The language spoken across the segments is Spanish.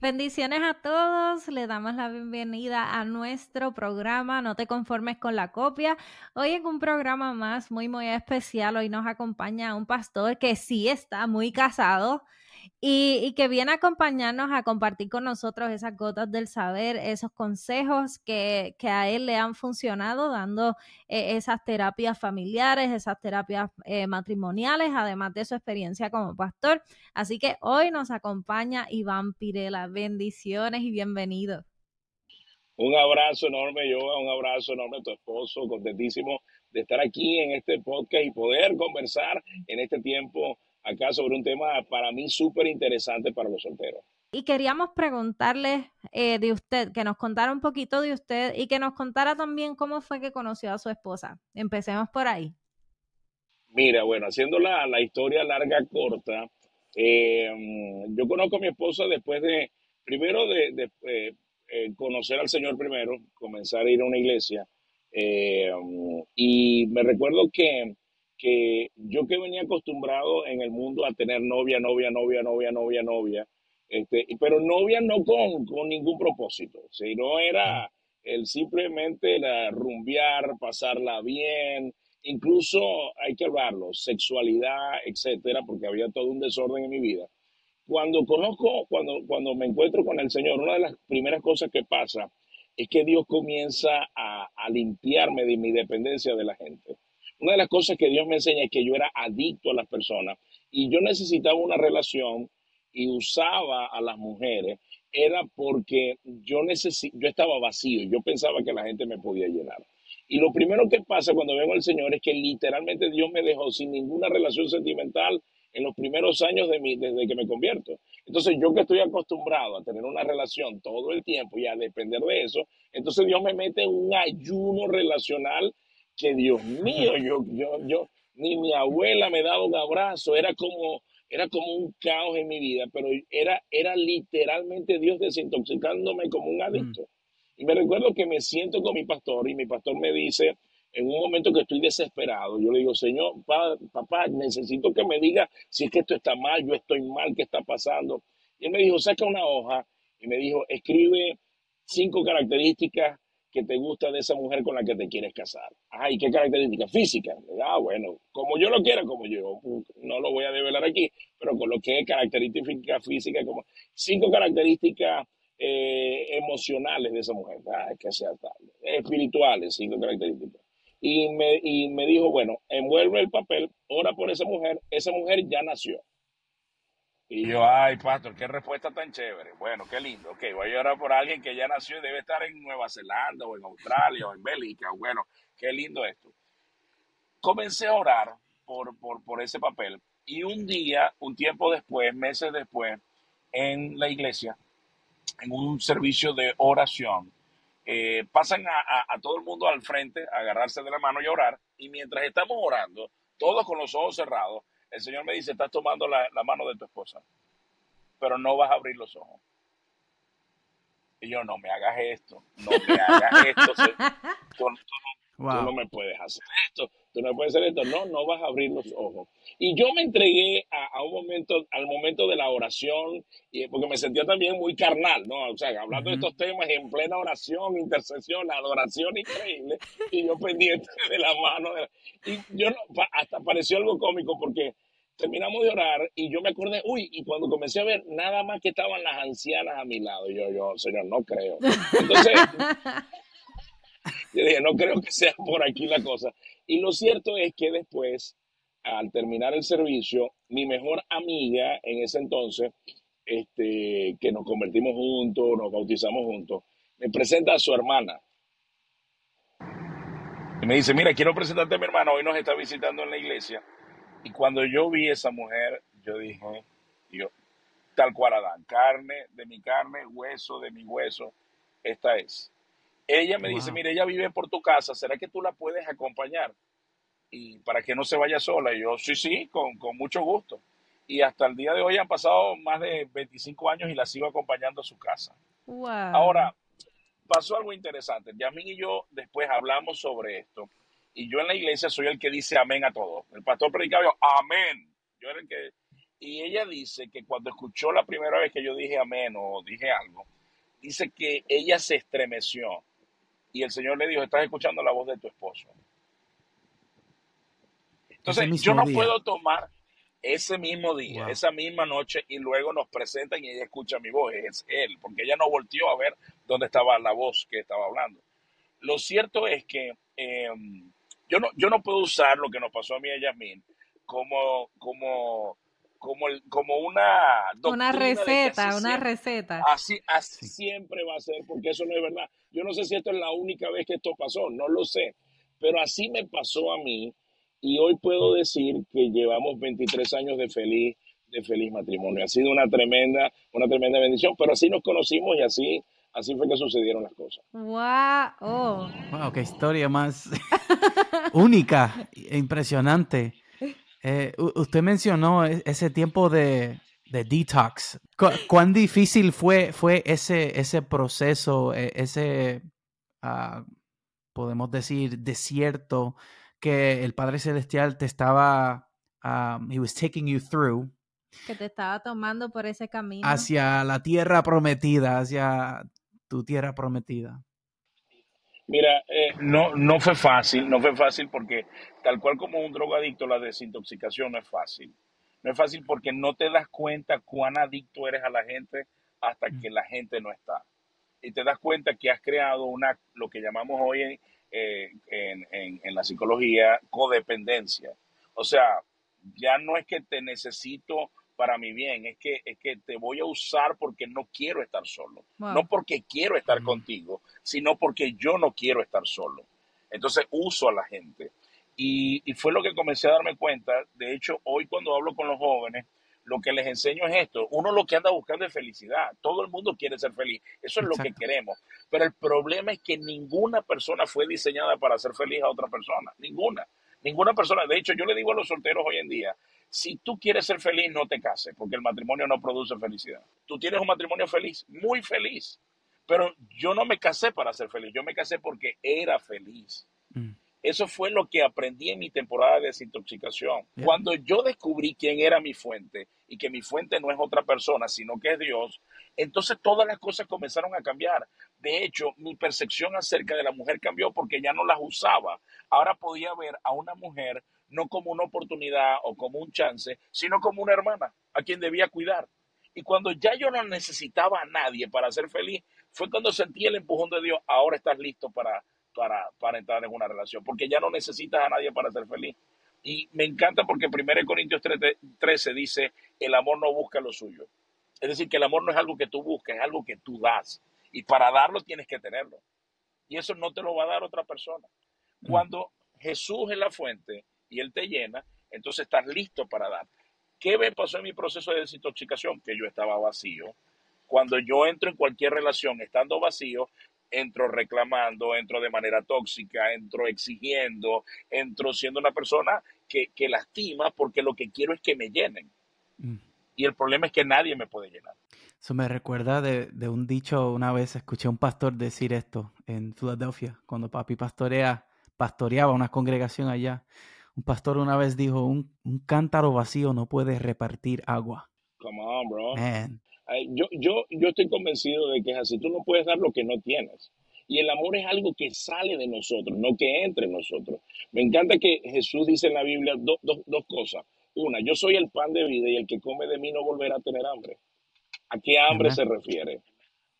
Bendiciones a todos, le damos la bienvenida a nuestro programa No te conformes con la copia. Hoy es un programa más muy, muy especial. Hoy nos acompaña un pastor que sí está muy casado, y, que viene a acompañarnos a compartir con nosotros esas gotas del saber, esos consejos que, a él le han funcionado, dando eh, esas terapias familiares, esas terapias eh, matrimoniales, además de su experiencia como pastor. Así que hoy nos acompaña Iván Pirela. Bendiciones y bienvenido. Un abrazo enorme, yo, un abrazo enorme a tu esposo, contentísimo de estar aquí en este podcast y poder conversar en este tiempo acá sobre un tema para mí súper interesante para los solteros. Y queríamos preguntarle eh, de usted, que nos contara un poquito de usted y que nos contara también cómo fue que conoció a su esposa. Empecemos por ahí. Mira, bueno, haciendo la, historia larga, corta, eh, yo conozco a mi esposa después de, primero de, eh, conocer al Señor primero, comenzar a ir a una iglesia. y me recuerdo que que yo que venía acostumbrado en el mundo a tener novia, novia, novia, novia, novia, novia, este, pero novia no con, con ningún propósito, sino era el simplemente la rumbear, pasarla bien, incluso hay que hablarlo, sexualidad, etcétera, porque había todo un desorden en mi vida. Cuando conozco, cuando, cuando me encuentro con el Señor, una de las primeras cosas que pasa es que Dios comienza a, a limpiarme de mi dependencia de la gente. Una de las cosas que Dios me enseña es que yo era adicto a las personas y yo necesitaba una relación y usaba a las mujeres era porque yo, yo estaba vacío, yo pensaba que la gente me podía llenar. Y lo primero que pasa cuando vengo al Señor es que literalmente Dios me dejó sin ninguna relación sentimental en los primeros años de mi, desde que me convierto. Entonces yo que estoy acostumbrado a tener una relación todo el tiempo y a depender de eso, entonces Dios me mete un ayuno relacional que Dios mío, yo, yo, yo, ni mi abuela me daba un abrazo, era como, era como un caos en mi vida, pero era, era literalmente Dios desintoxicándome como un adicto. Mm. Y me recuerdo que me siento con mi pastor y mi pastor me dice, en un momento que estoy desesperado, yo le digo, Señor, papá, necesito que me diga si es que esto está mal, yo estoy mal, ¿qué está pasando? Y él me dijo, saca una hoja y me dijo, escribe cinco características que te gusta de esa mujer con la que te quieres casar. Ay, qué características físicas. Ah, bueno, como yo lo quiera, como yo, no lo voy a develar aquí, pero con lo que es características físicas, como cinco características eh, emocionales de esa mujer. Ay, que sea tal. Espirituales, cinco características. Y me, y me dijo, bueno, envuelve el papel, ora por esa mujer, esa mujer ya nació. Y yo, ay, pastor, qué respuesta tan chévere. Bueno, qué lindo. Ok, voy a llorar por alguien que ya nació y debe estar en Nueva Zelanda o en Australia o en Bélgica. Bueno, qué lindo esto. Comencé a orar por, por, por ese papel y un día, un tiempo después, meses después, en la iglesia, en un servicio de oración, eh, pasan a, a, todo el mundo al frente a agarrarse de la mano y orar. Y mientras estamos orando, todos con los ojos cerrados, el Señor me dice, estás tomando la, mano de tu esposa, pero no vas a abrir los ojos. Y yo, no me hagas esto, no me hagas esto. tú, no, me puedes hacer esto, tú no puedes hacer esto. No, no vas a abrir los ojos. Y yo me entregué a, un momento, al momento de la oración, y, porque me sentía también muy carnal, ¿no? O sea, hablando de estos temas en plena oración, intercesión, adoración increíble, y yo pendiente de la mano. y yo hasta pareció algo cómico porque terminamos de orar y yo me acordé, uy, y cuando comencé a ver nada más que estaban las ancianas a mi lado, yo, yo, señor, no creo. Entonces, yo dije, no creo que sea por aquí la cosa. Y lo cierto es que después, al terminar el servicio, mi mejor amiga en ese entonces, este, que nos convertimos juntos, nos bautizamos juntos, me presenta a su hermana. Y me dice, mira, quiero presentarte a mi hermana, hoy nos está visitando en la iglesia y cuando yo vi esa mujer, yo dije, yo, tal cual Adán, carne de mi carne, hueso de mi hueso, esta es. Ella me dice, mire, ella vive por tu casa, ¿será que tú la puedes acompañar? Y para que no se vaya sola. Y yo, sí, sí, con, con mucho gusto. Y hasta el día de hoy han pasado más de 25 años y la sigo acompañando a su casa. Wow. Ahora, pasó algo interesante. Yamín y yo después hablamos sobre esto. Y yo en la iglesia soy el que dice amén a todo. El pastor predicaba yo, amén. Yo era el que... Y ella dice que cuando escuchó la primera vez que yo dije amén o dije algo, dice que ella se estremeció. Y el Señor le dijo, estás escuchando la voz de tu esposo. Entonces, yo no puedo tomar ese mismo día, esa misma noche, y luego nos presentan y ella escucha mi voz, es él, porque ella no volteó a ver dónde estaba la voz que estaba hablando. Lo cierto es que em, yo, no, yo no puedo usar lo que nos pasó a mí y a Yasmin como, como, como, como una Una receta, una receta. Así, así siempre va a ser, porque eso no es verdad. Yo no sé si esto es la única vez que esto pasó, no lo sé, pero así me pasó a mí y hoy puedo decir que llevamos 23 años de feliz, de feliz matrimonio. Ha sido una tremenda, una tremenda bendición, pero así nos conocimos y así, así fue que sucedieron las cosas. ¡Wow! ¡Wow! ¡Qué historia más única e impresionante! Eh, usted mencionó e, ese tiempo de, de detox. ¿Cuán difícil fue, fue ese, ese proceso, e, ese, uh, podemos decir, desierto? que el Padre Celestial te estaba, um, he was taking you through. Que te estaba tomando por ese camino. Hacia la tierra prometida, hacia tu tierra prometida. Mira, eh, no, no fue fácil, no fue fácil porque tal cual como un drogadicto, la desintoxicación no es fácil. No es fácil porque no te das cuenta cuán adicto eres a la gente hasta mm. que la gente no está. Y te das cuenta que has creado una, lo que llamamos hoy eh, en, en, la psicología codependencia. O sea, ya no es que te necesito para mi bien, es que, es que te voy a usar porque no quiero estar solo. No porque quiero estar contigo, sino porque yo no quiero estar solo. Entonces uso a la gente. Y, y, fue lo que comencé a darme cuenta. De hecho, hoy cuando hablo con los jóvenes, lo que les enseño es esto. Uno lo que anda buscando es felicidad. Todo el mundo quiere ser feliz. Eso es lo que queremos. Pero el problema es que ninguna persona fue diseñada para ser feliz a otra persona. Ninguna. Ninguna persona. De hecho, yo le digo a los solteros hoy en día, si tú quieres ser feliz, no te cases, porque el matrimonio no produce felicidad. Tú tienes un matrimonio feliz, muy feliz. Pero yo no me casé para ser feliz. Yo me casé porque era feliz. Mm. Eso fue lo que aprendí en mi temporada de desintoxicación. Cuando yo descubrí quién era mi fuente y que mi fuente no es otra persona, sino que es Dios, entonces todas las cosas comenzaron a cambiar. De hecho, mi percepción acerca de la mujer cambió porque ya no las usaba. Ahora podía ver a una mujer no como una oportunidad o como un chance, sino como una hermana a quien debía cuidar. Y cuando ya yo no necesitaba a nadie para ser feliz, fue cuando sentí el empujón de Dios, ahora estás listo para para, para entrar en una relación, porque ya no necesitas a nadie para ser feliz. Y me encanta porque 1 Corintios 13 dice, el amor no busca lo suyo. Es decir, que el amor no es algo que tú buscas, es algo que tú das. Y para darlo tienes que tenerlo. Y eso no te lo va a dar otra persona. Mm. Cuando Jesús es la fuente y Él te llena, entonces estás listo para dar. ¿Qué me pasó en mi proceso de desintoxicación? Que yo estaba vacío. Cuando yo entro en cualquier relación estando vacío, entro reclamando, entro de manera tóxica, entro exigiendo, entro siendo una persona que, lastima porque lo que quiero es que me llenen. Mm. Y el problema es que nadie me puede llenar. Eso me recuerda de, un dicho, una vez escuché a un pastor decir esto en Filadelfia, cuando papi pastorea, pastoreaba una congregación allá. Un pastor una vez dijo, un, un cántaro vacío no puede repartir agua. Come on, bro. Yo, yo, yo estoy convencido de que es así. Tú no puedes dar lo que no tienes. Y el amor es algo que sale de nosotros, no que entre en nosotros. Me encanta que Jesús dice en la Biblia dos cosas. Una, yo soy el pan de vida y el que come de mí no volverá a tener hambre. ¿A qué hambre se refiere?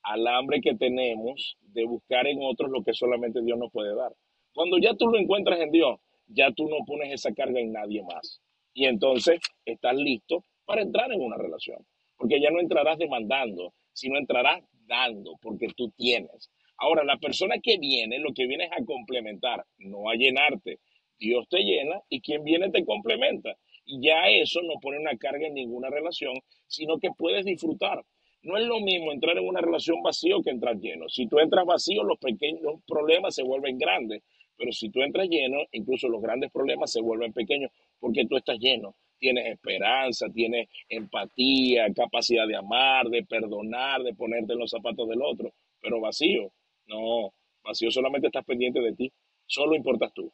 Al hambre que tenemos de buscar en otros lo que solamente Dios nos puede dar. Cuando ya tú lo encuentras en Dios, ya tú no pones esa carga en nadie más. Y entonces estás listo para entrar en una relación porque ya no entrarás demandando, sino entrarás dando, porque tú tienes. Ahora, la persona que viene, lo que viene es a complementar, no a llenarte. Dios te llena y quien viene te complementa. Y ya eso no pone una carga en ninguna relación, sino que puedes disfrutar. No es lo mismo entrar en una relación vacío que entrar lleno. Si tú entras vacío, los pequeños problemas se vuelven grandes. Pero si tú entras lleno, incluso los grandes problemas se vuelven pequeños porque tú estás lleno. Tienes esperanza, tienes empatía, capacidad de amar, de perdonar, de ponerte en los zapatos del otro. Pero vacío, no, vacío solamente estás pendiente de ti. Solo importas tú.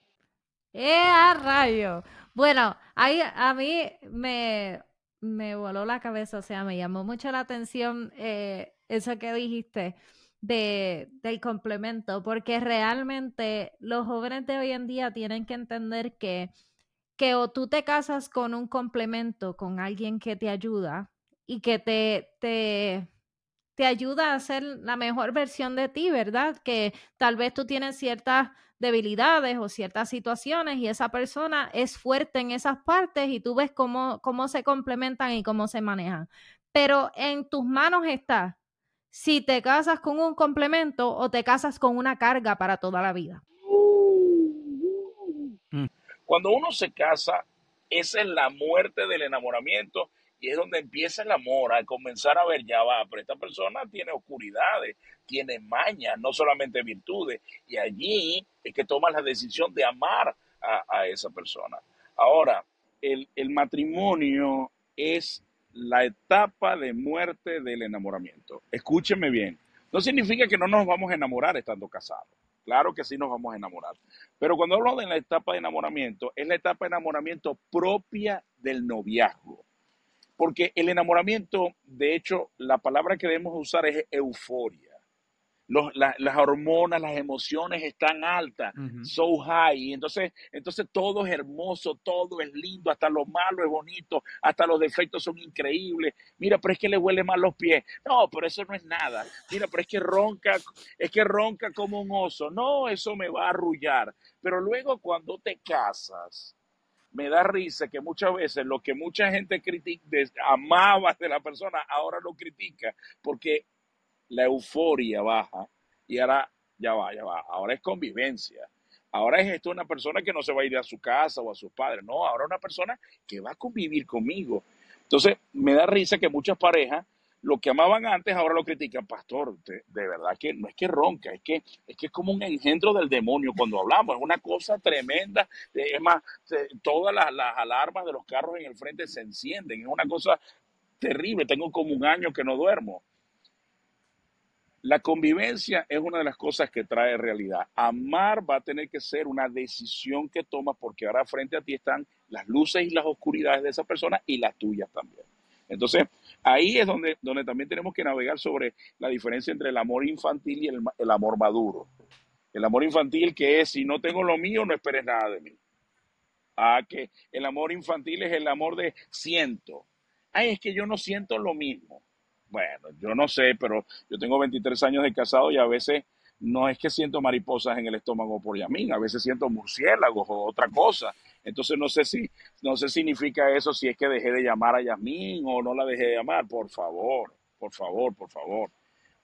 ¡Eh, a rayo! Bueno, ahí a mí me, me voló la cabeza, o sea, me llamó mucho la atención eh, eso que dijiste de, del complemento, porque realmente los jóvenes de hoy en día tienen que entender que, que o tú te casas con un complemento, con alguien que te ayuda y que te, te, te ayuda a ser la mejor versión de ti, ¿verdad? Que tal vez tú tienes ciertas debilidades o ciertas situaciones y esa persona es fuerte en esas partes y tú ves cómo, cómo se complementan y cómo se manejan. Pero en tus manos está si te casas con un complemento o te casas con una carga para toda la vida. Mm. Cuando uno se casa, esa es la muerte del enamoramiento y es donde empieza el amor, a comenzar a ver, ya va, pero esta persona tiene oscuridades, tiene mañas, no solamente virtudes, y allí es que toma la decisión de amar a, esa persona. Ahora, el, el matrimonio es la etapa de muerte del enamoramiento. Escúcheme bien. No significa que no nos vamos a enamorar estando casados. Claro que sí nos vamos a enamorar. Pero cuando hablo de la etapa de enamoramiento, es la etapa de enamoramiento propia del noviazgo. Porque el enamoramiento, de hecho, la palabra que debemos usar es euforia las hormonas, las emociones están altas, so high. entonces, entonces todo es hermoso, todo es lindo, hasta lo malo es bonito, hasta los defectos son increíbles. Mira, pero es que le huele mal los pies. No, pero eso no es nada. Mira, pero es que ronca, es que ronca como un oso. No, eso me va a arrullar. Pero luego cuando te casas, me da risa que muchas veces lo que mucha gente critica, amaba de la persona, ahora lo critica, porque la euforia baja y ahora ya va, ya va, ahora es convivencia. Ahora es esto una persona que no se va a ir a su casa o a sus padres, no, ahora una persona que va a convivir conmigo. Entonces, me da risa que muchas parejas lo que amaban antes ahora lo critican, pastor, de, verdad que no es que ronca, es que es que es como un engendro del demonio cuando hablamos, es una cosa tremenda, es más, todas las, las alarmas de los carros en el frente se encienden, es una cosa terrible, tengo como un año que no duermo. La convivencia es una de las cosas que trae realidad. Amar va a tener que ser una decisión que tomas porque ahora frente a ti están las luces y las oscuridades de esa persona y las tuyas también. Entonces, ahí es donde, donde también tenemos que navegar sobre la diferencia entre el amor infantil y el, el amor maduro. El amor infantil que es, si no tengo lo mío, no esperes nada de mí. Ah, que el amor infantil es el amor de siento. Ay, es que yo no siento lo mismo. Bueno, yo no sé, pero yo tengo 23 años de casado y a veces no es que siento mariposas en el estómago por Yamín, a veces siento murciélagos o otra cosa. Entonces no sé si, no sé significa eso si es que dejé de llamar a Yamín o no la dejé de llamar. Por favor, por favor, por favor.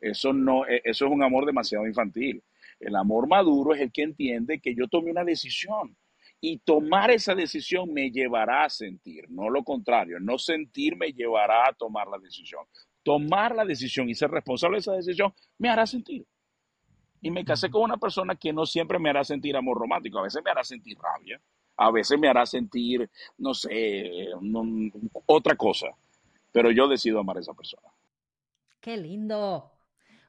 Eso no, e, eso es un amor demasiado infantil. El amor maduro es el que entiende que yo tomé una decisión y tomar esa decisión me llevará a sentir, no lo contrario. No sentir me llevará a tomar la decisión tomar la decisión y ser responsable de esa decisión me hará sentir. Y me casé con una persona que no siempre me hará sentir amor romántico, a veces me hará sentir rabia, a veces me hará sentir, no sé, otra cosa, pero yo decido amar a esa persona. Qué lindo.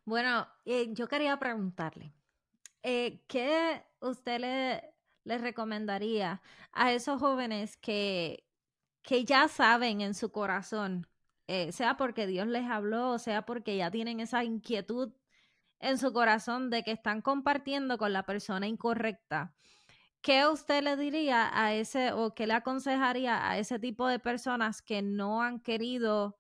Bueno, eh, yo quería preguntarle, eh, ¿qué usted le, le, recomendaría a esos jóvenes que, que ya saben en su corazón eh, sea porque Dios les habló, o sea porque ya tienen esa inquietud en su corazón de que están compartiendo con la persona incorrecta. ¿Qué usted le diría a ese o qué le aconsejaría a ese tipo de personas que no han querido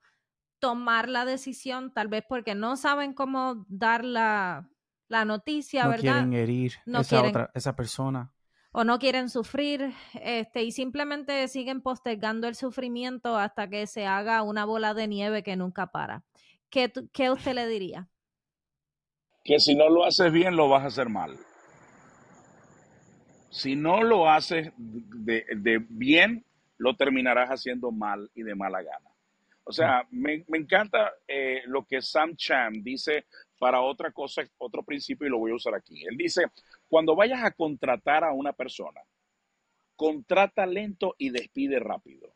tomar la decisión, tal vez porque no saben cómo dar la, noticia, no ¿verdad? Quieren herir no esa otra, esa persona o no quieren sufrir este, y simplemente siguen postergando el sufrimiento hasta que se haga una bola de nieve que nunca para. ¿Qué, qué usted le diría? Que si no lo haces bien, lo vas a hacer mal. Si no lo haces de, bien, lo terminarás haciendo mal y de mala gana. O sea, me, encanta eh, lo que Sam Cham dice para otra cosa, otro principio, y lo voy a usar aquí. Él dice, cuando vayas a contratar a una persona, contrata lento y despide rápido.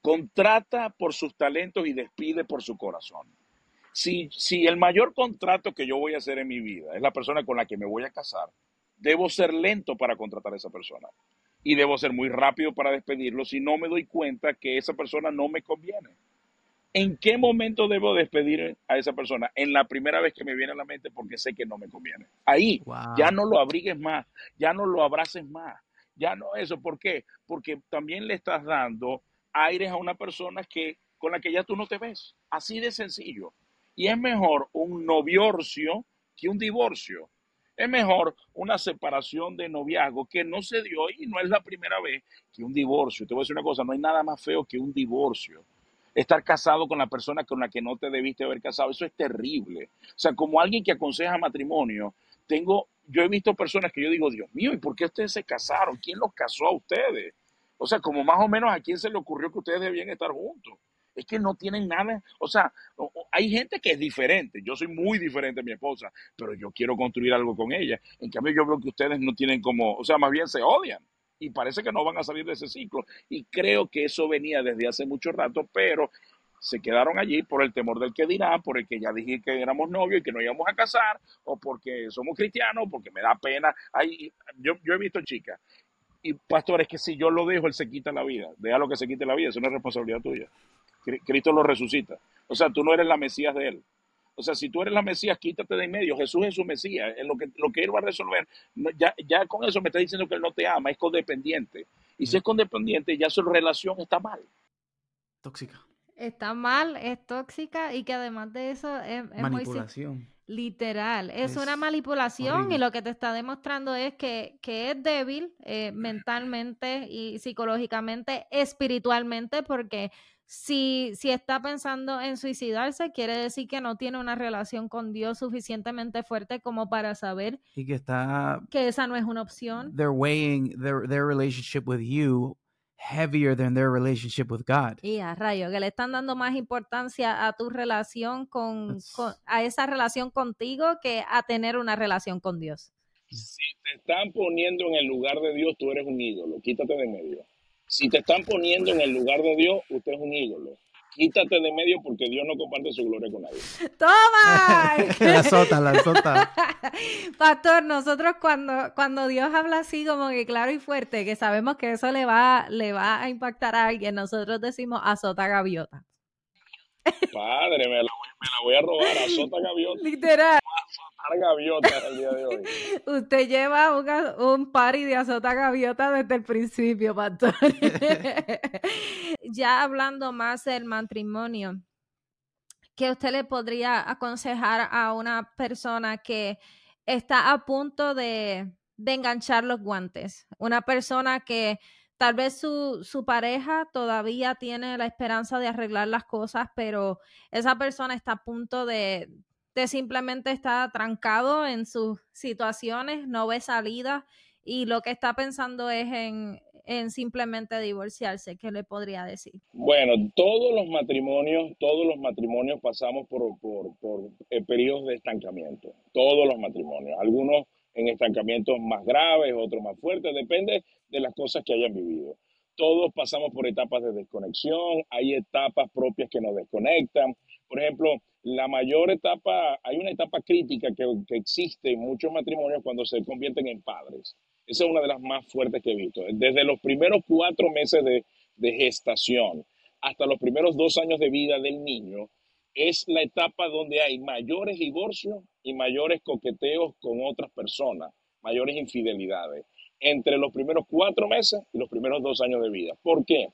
Contrata por sus talentos y despide por su corazón. Si, si el mayor contrato que yo voy a hacer en mi vida es la persona con la que me voy a casar, debo ser lento para contratar a esa persona. Y debo ser muy rápido para despedirlo si no me doy cuenta que esa persona no me conviene. ¿En qué momento debo despedir a esa persona? En la primera vez que me viene a la mente porque sé que no me conviene. Ahí, ya no lo abrigues más, ya no lo abraces más, ya no eso. ¿Por qué? Porque también le estás dando aires a una persona que, con la que ya tú no te ves. Así de sencillo. Y es mejor un noviorcio que un divorcio. Es mejor una separación de noviazgo que no se dio y no es la primera vez que un divorcio. Te voy a decir una cosa, no hay nada más feo que un divorcio. Estar casado con la persona con la que no te debiste haber casado, eso es terrible. O sea, como alguien que aconseja matrimonio, tengo, yo he visto personas que yo digo, Dios mío, ¿y por qué ustedes se casaron? ¿Quién los casó a ustedes? O sea, como más o menos a quién se le ocurrió que ustedes debían estar juntos. Es que no tienen nada, o sea, hay gente que es diferente. Yo soy muy diferente a mi esposa, pero yo quiero construir algo con ella. En cambio, yo veo que ustedes no tienen como, o sea, más bien se odian y parece que no van a salir de ese ciclo. Y creo que eso venía desde hace mucho rato, pero se quedaron allí por el temor del que dirán, por el que ya dije que éramos novios y que no íbamos a casar, o porque somos cristianos, porque me da pena. Ay, yo, yo he visto chicas y pastores que si yo lo dejo, él se quita la vida. lo que se quite la vida, es una responsabilidad tuya. Cristo lo resucita. O sea, tú no eres la Mesías de él. O sea, si tú eres la Mesías, quítate de en medio. Jesús es su Mesías. En lo que, lo que él va a resolver, ya, ya con eso me está diciendo que él no te ama, es codependiente. Y si es codependiente, ya su relación está mal. Tóxica. Está mal, es tóxica y que además de eso es, Manipulación. Literal, es, una manipulación y lo que te está demostrando es que, que es débil eh, mentalmente y psicológicamente, espiritualmente, porque si, si está pensando en suicidarse, quiere decir que no tiene una relación con Dios suficientemente fuerte como para saber y que está que esa no es una opción. They're weighing their, their relationship with you heavier than their relationship with God. Y a rayo, que le están dando más importancia a tu relación con, con, a esa relación contigo que a tener una relación con Dios. Si te están poniendo en el lugar de Dios, tú eres un ídolo. Quítate de medio. Si te están poniendo en el lugar de Dios, usted es un ídolo. Quítate de medio porque Dios no comparte su gloria con nadie. ¡Toma! la sota, la sota. Pastor, nosotros cuando, cuando Dios habla así como que claro y fuerte, que sabemos que eso le va, le va a impactar a alguien, nosotros decimos azota gaviota. Padre, me la, voy, me la voy a robar, azota gaviota. Literal gaviota el día de hoy. Usted lleva un, un party de azota gaviota desde el principio, pastor. ya hablando más del matrimonio, ¿qué usted le podría aconsejar a una persona que está a punto de, enganchar los guantes? Una persona que tal vez su, pareja todavía tiene la esperanza de arreglar las cosas, pero esa persona está a punto de, Usted simplemente está trancado en sus situaciones, no ve salida y lo que está pensando es en, en simplemente divorciarse. ¿Qué le podría decir? Bueno, todos los matrimonios, todos los matrimonios pasamos por, por, por eh, periodos de estancamiento. Todos los matrimonios. Algunos en estancamientos más graves, otros más fuertes, depende de las cosas que hayan vivido. Todos pasamos por etapas de desconexión, hay etapas propias que nos desconectan. Por ejemplo, la mayor etapa, hay una etapa crítica que, existe en muchos matrimonios cuando se convierten en padres. Esa es una de las más fuertes que he visto. Desde los primeros cuatro meses de, de gestación hasta los primeros dos años de vida del niño, es la etapa donde hay mayores divorcios y mayores coqueteos con otras personas, mayores infidelidades, entre los primeros cuatro meses y los primeros dos años de vida. ¿Por qué?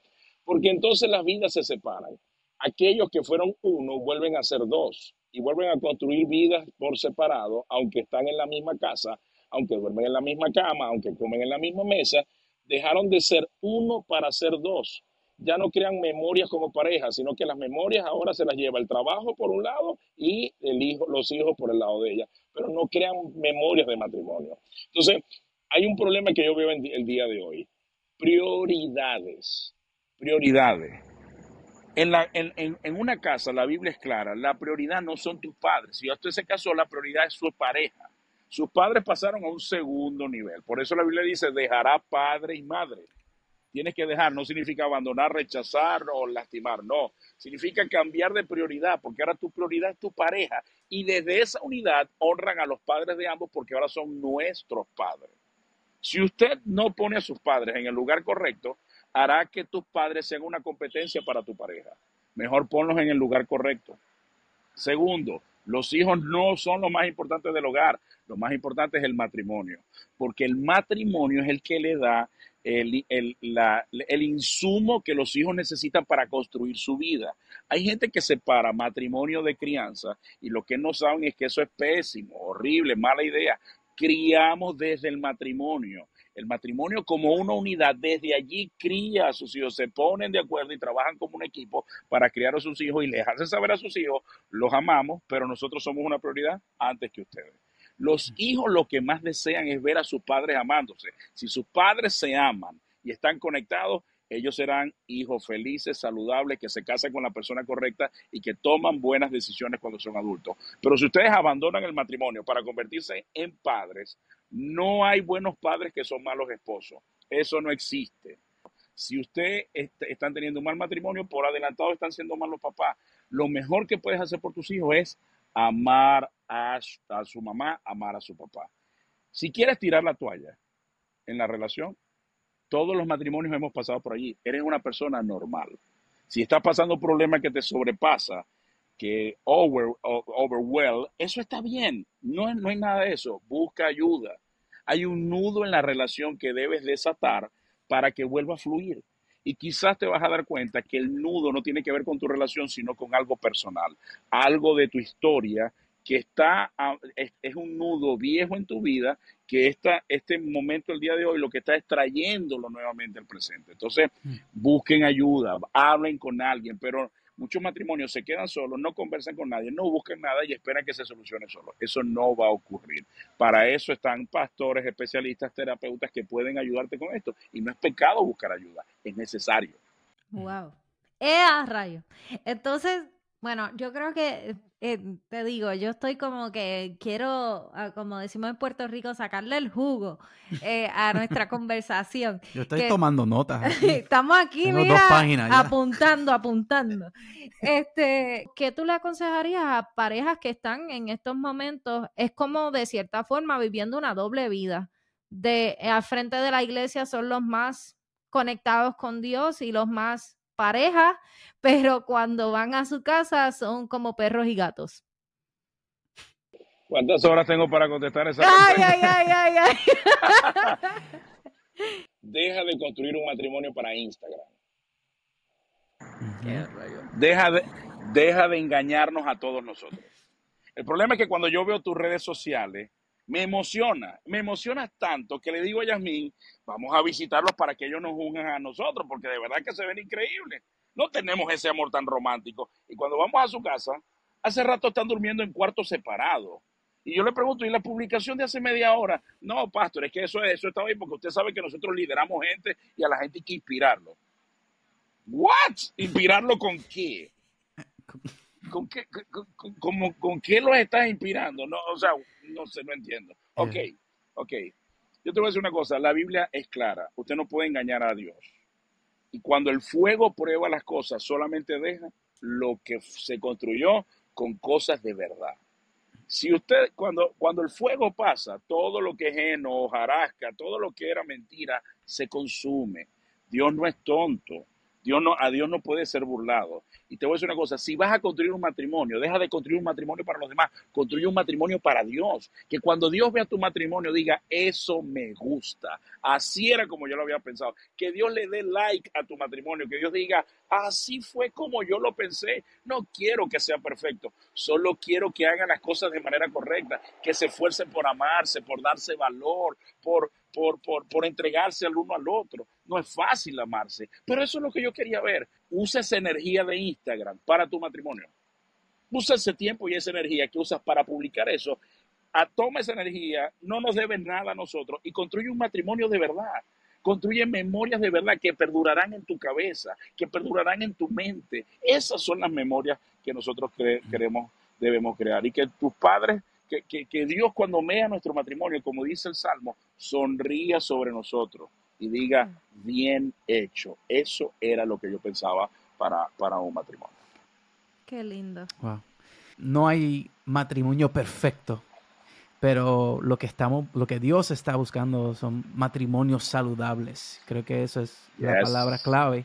Porque entonces las vidas se separan aquellos que fueron uno vuelven a ser dos y vuelven a construir vidas por separado, aunque están en la misma casa, aunque duermen en la misma cama, aunque comen en la misma mesa, dejaron de ser uno para ser dos. Ya no crean memorias como pareja, sino que las memorias ahora se las lleva el trabajo por un lado y el hijo, los hijos por el lado de ella, pero no crean memorias de matrimonio. Entonces, hay un problema que yo veo en el día de hoy. Prioridades. Prioridades. En, la, en, en, una casa, la Biblia es clara, la prioridad no son tus padres. Si usted se casó, la prioridad es su pareja. Sus padres pasaron a un segundo nivel. Por eso la Biblia dice, dejará padre y madre. Tienes que dejar, no significa abandonar, rechazar o lastimar, no. Significa cambiar de prioridad, porque ahora tu prioridad es tu pareja. Y desde esa unidad honran a los padres de ambos porque ahora son nuestros padres. Si usted no pone a sus padres en el lugar correcto, hará que tus padres sean una competencia para tu pareja. Mejor ponlos en el lugar correcto. Segundo, los hijos no son lo más importante del hogar, lo más importante es el matrimonio, porque el matrimonio es el que le da el, el, insumo que los hijos necesitan para construir su vida. Hay gente que separa matrimonio de crianza y lo que no saben es que eso es pésimo, horrible, mala idea. Criamos desde el matrimonio. El matrimonio como una unidad, desde allí cría a sus hijos, se ponen de acuerdo y trabajan como un equipo para criar a sus hijos y les hacen saber a sus hijos, los amamos, pero nosotros somos una prioridad antes que ustedes. Los hijos lo que más desean es ver a sus padres amándose. Si sus padres se aman y están conectados, ellos serán hijos felices, saludables, que se casan con la persona correcta y que toman buenas decisiones cuando son adultos. Pero si ustedes abandonan el matrimonio para convertirse en padres, no hay buenos padres que son malos esposos. Eso no existe. Si ustedes están teniendo un mal matrimonio, por adelantado están siendo malos papás. Lo mejor que puedes hacer por tus hijos es amar a, a su mamá, amar a su papá. Si quieres tirar la toalla en la relación, todos los matrimonios hemos pasado por allí. Eres una persona normal. Si estás pasando un problema que te sobrepasa, que over, overwhelm, eso está bien. No, no hay nada de eso. Busca ayuda. Hay un nudo en la relación que debes desatar para que vuelva a fluir. Y quizás te vas a dar cuenta que el nudo no tiene que ver con tu relación, sino con algo personal, algo de tu historia que está, es, un nudo viejo en tu vida, que está, este momento, el día de hoy, lo que está extrayéndolo nuevamente al presente. Entonces, mm. busquen ayuda, hablen con alguien, pero muchos matrimonios se quedan solos, no conversan con nadie, no buscan nada y esperan que se solucione solo. Eso no va a ocurrir. Para eso están pastores, especialistas, terapeutas que pueden ayudarte con esto. Y no es pecado buscar ayuda, es necesario. Wow. ¡Eh, rayo! Entonces, bueno, yo creo que eh, te digo, yo estoy como que quiero, ah, como decimos en Puerto Rico, sacarle el jugo eh, a nuestra conversación. Yo estoy tomando notas. Estamos aquí, mira, apuntando, apuntando. Este, ¿qué tú le aconsejarías a parejas que están en estos momentos? Es como de cierta forma viviendo una doble vida. De al frente de la iglesia son los más conectados con Dios y los más parejas, pero cuando van a su casa son como perros y gatos. ¿Cuántas horas tengo para contestar esa pregunta? Ay, ay, ay, ay, Deja de construir un matrimonio para Instagram. Deja de, deja de engañarnos a todos nosotros. El problema es que cuando yo veo tus redes sociales, me emociona, me emociona tanto que le digo a Yasmín, vamos a visitarlos para que ellos nos juzguen a nosotros, porque de verdad que se ven increíbles. No tenemos ese amor tan romántico. Y cuando vamos a su casa, hace rato están durmiendo en cuartos separados. Y yo le pregunto, ¿y la publicación de hace media hora? No, pastor, es que eso, eso está bien porque usted sabe que nosotros lideramos gente y a la gente hay que inspirarlo. ¿What? ¿Inspirarlo con qué? ¿Con qué, con, con, qué los estás inspirando? No, o sea, no sé, no entiendo. Ok, ok. Yo te voy a decir una cosa, la Biblia es clara, usted no puede engañar a Dios. Y cuando el fuego prueba las cosas, solamente deja lo que se construyó con cosas de verdad. Si usted, cuando, cuando el fuego pasa, todo lo que es heno, hojarasca, todo lo que era mentira, se consume. Dios no es tonto. Dios no, a Dios no puede ser burlado. Y te voy a decir una cosa, si vas a construir un matrimonio, deja de construir un matrimonio para los demás, construye un matrimonio para Dios. Que cuando Dios vea tu matrimonio diga, eso me gusta. Así era como yo lo había pensado. Que Dios le dé like a tu matrimonio, que Dios diga, así fue como yo lo pensé. No quiero que sea perfecto, solo quiero que hagan las cosas de manera correcta, que se esfuercen por amarse, por darse valor, por, por, por, por entregarse al uno al otro. No es fácil amarse, pero eso es lo que yo quería ver. Usa esa energía de Instagram para tu matrimonio. Usa ese tiempo y esa energía que usas para publicar eso toma esa energía, no nos debe nada a nosotros y construye un matrimonio de verdad. Construye memorias de verdad que perdurarán en tu cabeza, que perdurarán en tu mente. Esas son las memorias que nosotros queremos, debemos crear. Y que tus padres, que, que, Dios cuando vea nuestro matrimonio, como dice el Salmo, sonría sobre nosotros y diga, bien hecho. Eso era lo que yo pensaba para, para un matrimonio. Qué lindo. No hay matrimonio perfecto, pero lo que estamos, lo que Dios está buscando son matrimonios saludables. Creo que eso es la palabra clave.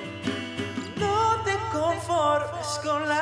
con la